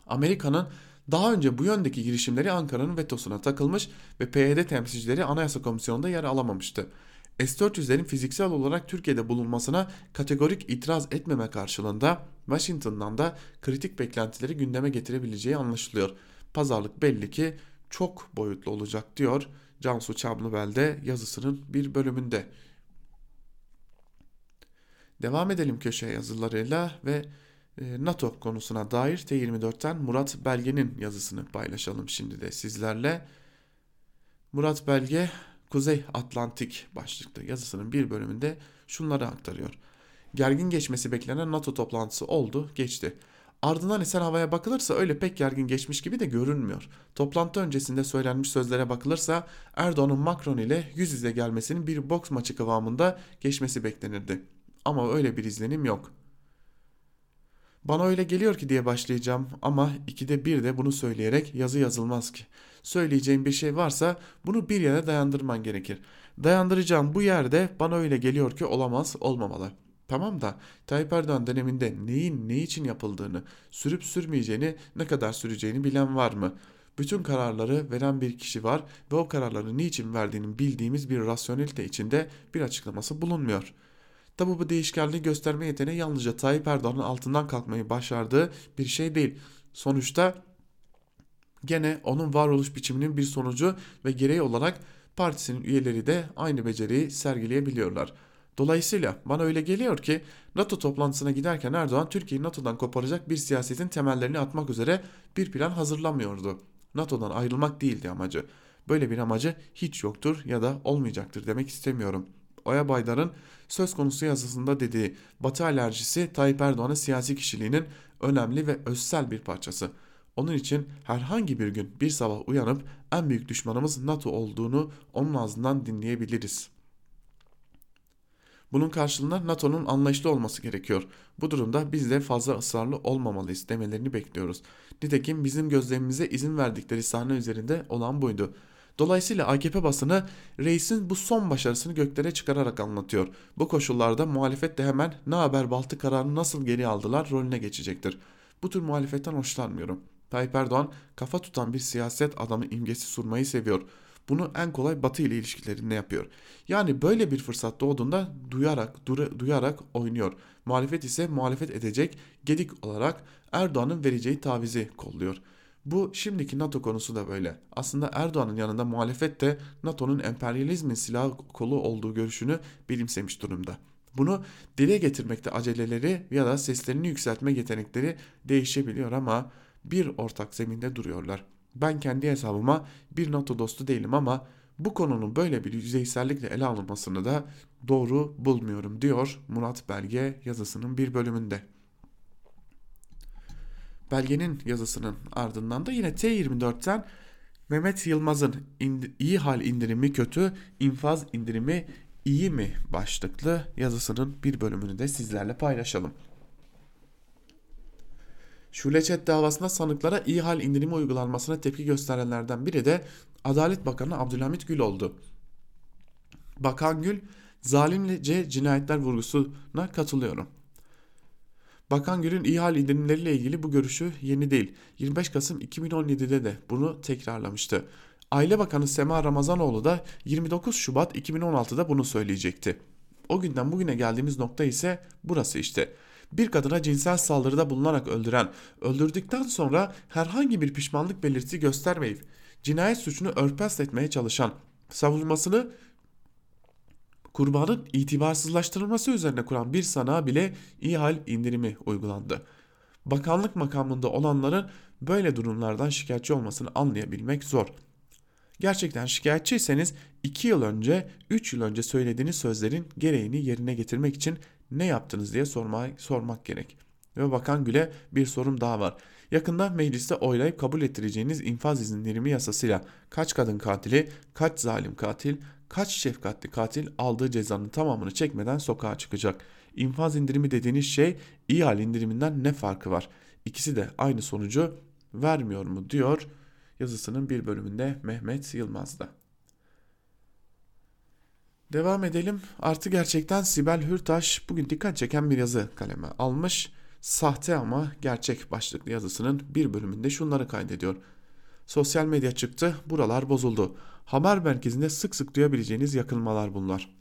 Amerika'nın daha önce bu yöndeki girişimleri Ankara'nın vetosuna takılmış ve PYD temsilcileri Anayasa Komisyonu'nda yer alamamıştı. S-400'lerin fiziksel olarak Türkiye'de bulunmasına kategorik itiraz etmeme karşılığında Washington'dan da kritik beklentileri gündeme getirebileceği anlaşılıyor pazarlık belli ki çok boyutlu olacak diyor Cansu Çamlıbel'de yazısının bir bölümünde. Devam edelim köşe yazılarıyla ve NATO konusuna dair T24'ten Murat Belge'nin yazısını paylaşalım şimdi de sizlerle. Murat Belge Kuzey Atlantik başlıklı yazısının bir bölümünde şunları aktarıyor. Gergin geçmesi beklenen NATO toplantısı oldu, geçti. Ardından esen havaya bakılırsa öyle pek gergin geçmiş gibi de görünmüyor. Toplantı öncesinde söylenmiş sözlere bakılırsa Erdoğan'ın Macron ile yüz yüze gelmesinin bir boks maçı kıvamında geçmesi beklenirdi. Ama öyle bir izlenim yok. Bana öyle geliyor ki diye başlayacağım ama ikide bir de bunu söyleyerek yazı yazılmaz ki. Söyleyeceğim bir şey varsa bunu bir yere dayandırman gerekir. Dayandıracağım bu yerde bana öyle geliyor ki olamaz olmamalı.'' Tamam da Tayyip Erdoğan döneminde neyin ne için yapıldığını, sürüp sürmeyeceğini, ne kadar süreceğini bilen var mı? Bütün kararları veren bir kişi var ve o kararları niçin verdiğini bildiğimiz bir rasyonelite içinde bir açıklaması bulunmuyor. Tabi bu değişkenliği gösterme yeteneği yalnızca Tayyip Erdoğan'ın altından kalkmayı başardığı bir şey değil. Sonuçta gene onun varoluş biçiminin bir sonucu ve gereği olarak partisinin üyeleri de aynı beceriyi sergileyebiliyorlar.'' Dolayısıyla bana öyle geliyor ki NATO toplantısına giderken Erdoğan Türkiye'yi NATO'dan koparacak bir siyasetin temellerini atmak üzere bir plan hazırlamıyordu. NATO'dan ayrılmak değildi amacı. Böyle bir amacı hiç yoktur ya da olmayacaktır demek istemiyorum. Oya Baydar'ın söz konusu yazısında dediği Batı alerjisi Tayyip Erdoğan'ın siyasi kişiliğinin önemli ve özsel bir parçası. Onun için herhangi bir gün bir sabah uyanıp en büyük düşmanımız NATO olduğunu onun ağzından dinleyebiliriz. Bunun karşılığında NATO'nun anlayışlı olması gerekiyor. Bu durumda biz de fazla ısrarlı olmamalıyız demelerini bekliyoruz. Nitekim bizim gözlemimize izin verdikleri sahne üzerinde olan buydu. Dolayısıyla AKP basını reisin bu son başarısını göklere çıkararak anlatıyor. Bu koşullarda muhalefet de hemen ne haber Baltı kararını nasıl geri aldılar rolüne geçecektir. Bu tür muhalefetten hoşlanmıyorum. Tayyip Erdoğan kafa tutan bir siyaset adamı imgesi sunmayı seviyor. Bunu en kolay Batı ile ilişkilerinde yapıyor. Yani böyle bir fırsat doğduğunda duyarak, dura, duyarak oynuyor. Muhalefet ise muhalefet edecek gedik olarak Erdoğan'ın vereceği tavizi kolluyor. Bu şimdiki NATO konusu da böyle. Aslında Erdoğan'ın yanında muhalefet de NATO'nun emperyalizmin silah kolu olduğu görüşünü bilimsemiş durumda. Bunu dile getirmekte aceleleri ya da seslerini yükseltme yetenekleri değişebiliyor ama bir ortak zeminde duruyorlar. Ben kendi hesabıma bir NATO dostu değilim ama bu konunun böyle bir yüzeysellikle ele alınmasını da doğru bulmuyorum diyor Murat Belge yazısının bir bölümünde. Belgenin yazısının ardından da yine T24'ten Mehmet Yılmaz'ın iyi hal indirimi kötü, infaz indirimi iyi mi başlıklı yazısının bir bölümünü de sizlerle paylaşalım. Şule Çet davasında sanıklara iyi hal indirimi uygulanmasına tepki gösterenlerden biri de Adalet Bakanı Abdülhamit Gül oldu. Bakan Gül, zalimce cinayetler vurgusuna katılıyorum. Bakan Gül'ün iyi hal indirimleriyle ilgili bu görüşü yeni değil. 25 Kasım 2017'de de bunu tekrarlamıştı. Aile Bakanı Sema Ramazanoğlu da 29 Şubat 2016'da bunu söyleyecekti. O günden bugüne geldiğimiz nokta ise burası işte bir kadına cinsel saldırıda bulunarak öldüren, öldürdükten sonra herhangi bir pişmanlık belirtisi göstermeyip cinayet suçunu örtbas etmeye çalışan, savunmasını kurbanın itibarsızlaştırılması üzerine kuran bir sanağa bile iyi hal indirimi uygulandı. Bakanlık makamında olanların böyle durumlardan şikayetçi olmasını anlayabilmek zor. Gerçekten şikayetçiyseniz 2 yıl önce 3 yıl önce söylediğiniz sözlerin gereğini yerine getirmek için ne yaptınız diye sormak, sormak gerek. Ve Bakan Gül'e bir sorum daha var. Yakında mecliste oylayıp kabul ettireceğiniz infaz izinlerimi yasasıyla kaç kadın katili, kaç zalim katil, kaç şefkatli katil aldığı cezanın tamamını çekmeden sokağa çıkacak. İnfaz indirimi dediğiniz şey iyi hal indiriminden ne farkı var? İkisi de aynı sonucu vermiyor mu diyor yazısının bir bölümünde Mehmet Yılmaz'da. Devam edelim. Artı gerçekten Sibel Hürtaş bugün dikkat çeken bir yazı kaleme almış. Sahte ama gerçek başlıklı yazısının bir bölümünde şunları kaydediyor. Sosyal medya çıktı, buralar bozuldu. Haber merkezinde sık sık duyabileceğiniz yakılmalar bunlar.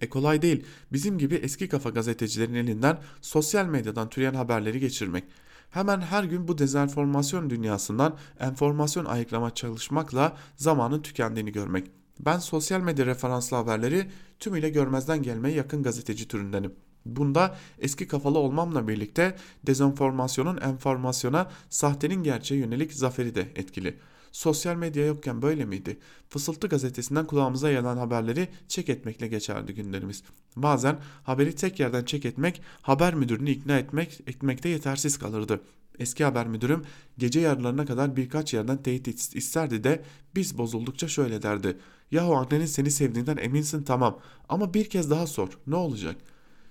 E kolay değil. Bizim gibi eski kafa gazetecilerin elinden sosyal medyadan türeyen haberleri geçirmek. Hemen her gün bu dezenformasyon dünyasından enformasyon ayıklama çalışmakla zamanın tükendiğini görmek. Ben sosyal medya referanslı haberleri tümüyle görmezden gelmeye yakın gazeteci türündenim. Bunda eski kafalı olmamla birlikte dezenformasyonun enformasyona, sahtenin gerçeğe yönelik zaferi de etkili. Sosyal medya yokken böyle miydi? Fısıltı gazetesinden kulağımıza gelen haberleri çek etmekle geçerdi günlerimiz. Bazen haberi tek yerden çek etmek, haber müdürünü ikna etmek etmekte yetersiz kalırdı. Eski haber müdürüm gece yarılarına kadar birkaç yerden teyit isterdi de biz bozuldukça şöyle derdi. Yahu annenin seni sevdiğinden eminsin tamam ama bir kez daha sor ne olacak?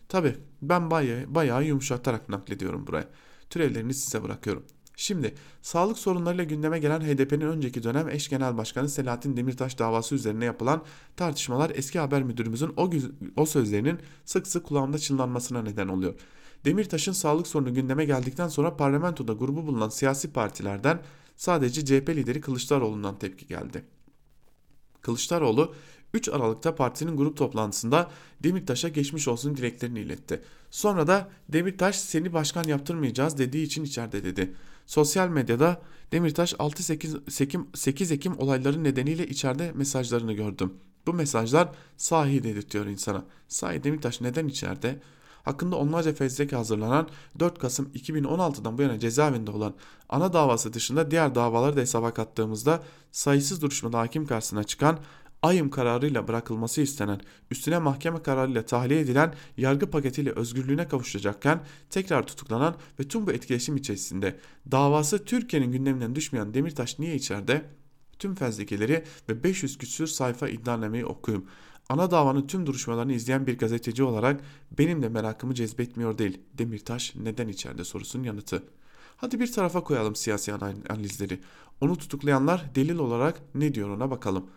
Tabi ben bayağı, bayağı yumuşatarak naklediyorum buraya. Türevlerini size bırakıyorum. Şimdi sağlık sorunlarıyla gündeme gelen HDP'nin önceki dönem eş genel başkanı Selahattin Demirtaş davası üzerine yapılan tartışmalar eski haber müdürümüzün o, o sözlerinin sık sık kulağımda çınlanmasına neden oluyor. Demirtaş'ın sağlık sorunu gündeme geldikten sonra parlamentoda grubu bulunan siyasi partilerden sadece CHP lideri Kılıçdaroğlu'ndan tepki geldi. Kılıçdaroğlu 3 Aralık'ta partinin grup toplantısında Demirtaş'a geçmiş olsun dileklerini iletti. Sonra da Demirtaş seni başkan yaptırmayacağız dediği için içeride dedi. Sosyal medyada Demirtaş 6-8 Ekim, 8 Ekim olayları nedeniyle içeride mesajlarını gördüm. Bu mesajlar sahi dedirtiyor insana. Sahi Demirtaş neden içeride? hakkında onlarca fezleke hazırlanan 4 Kasım 2016'dan bu yana cezaevinde olan ana davası dışında diğer davaları da hesaba kattığımızda sayısız duruşmada hakim karşısına çıkan ayım kararıyla bırakılması istenen, üstüne mahkeme kararıyla tahliye edilen yargı paketiyle özgürlüğüne kavuşacakken tekrar tutuklanan ve tüm bu etkileşim içerisinde davası Türkiye'nin gündeminden düşmeyen Demirtaş niye içeride? Tüm fezlekeleri ve 500 küsür sayfa iddianameyi okuyum. Ana davanın tüm duruşmalarını izleyen bir gazeteci olarak benim de merakımı cezbetmiyor değil. Demirtaş neden içeride sorusunun yanıtı. Hadi bir tarafa koyalım siyasi analizleri. Onu tutuklayanlar delil olarak ne diyor ona bakalım.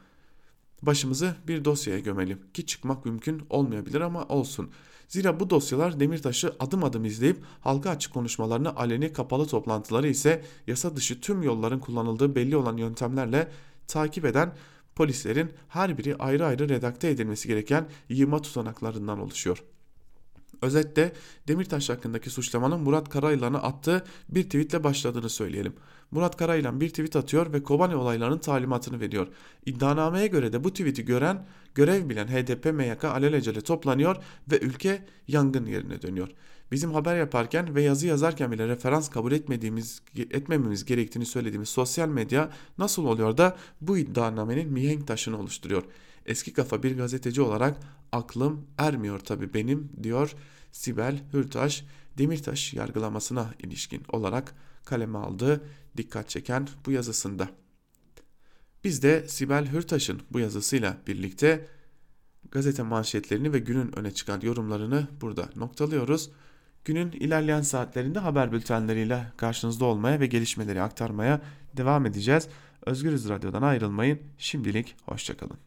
Başımızı bir dosyaya gömelim ki çıkmak mümkün olmayabilir ama olsun. Zira bu dosyalar Demirtaş'ı adım adım izleyip halka açık konuşmalarını aleni kapalı toplantıları ise yasa dışı tüm yolların kullanıldığı belli olan yöntemlerle takip eden polislerin her biri ayrı ayrı redakte edilmesi gereken yığma tutanaklarından oluşuyor. Özetle Demirtaş hakkındaki suçlamanın Murat Karayılan'a attığı bir tweetle başladığını söyleyelim. Murat Karayılan bir tweet atıyor ve Kobani olaylarının talimatını veriyor. İddianameye göre de bu tweet'i gören, görev bilen HDP MYK alelacele toplanıyor ve ülke yangın yerine dönüyor. Bizim haber yaparken ve yazı yazarken bile referans kabul etmediğimiz etmememiz gerektiğini söylediğimiz sosyal medya nasıl oluyor da bu iddianamenin mihenk taşını oluşturuyor. Eski kafa bir gazeteci olarak aklım ermiyor tabi benim diyor Sibel Hürtaş Demirtaş yargılamasına ilişkin olarak kaleme aldığı dikkat çeken bu yazısında. Biz de Sibel Hürtaş'ın bu yazısıyla birlikte gazete manşetlerini ve günün öne çıkan yorumlarını burada noktalıyoruz. Günün ilerleyen saatlerinde haber bültenleriyle karşınızda olmaya ve gelişmeleri aktarmaya devam edeceğiz. Özgürüz Radyo'dan ayrılmayın. Şimdilik hoşçakalın.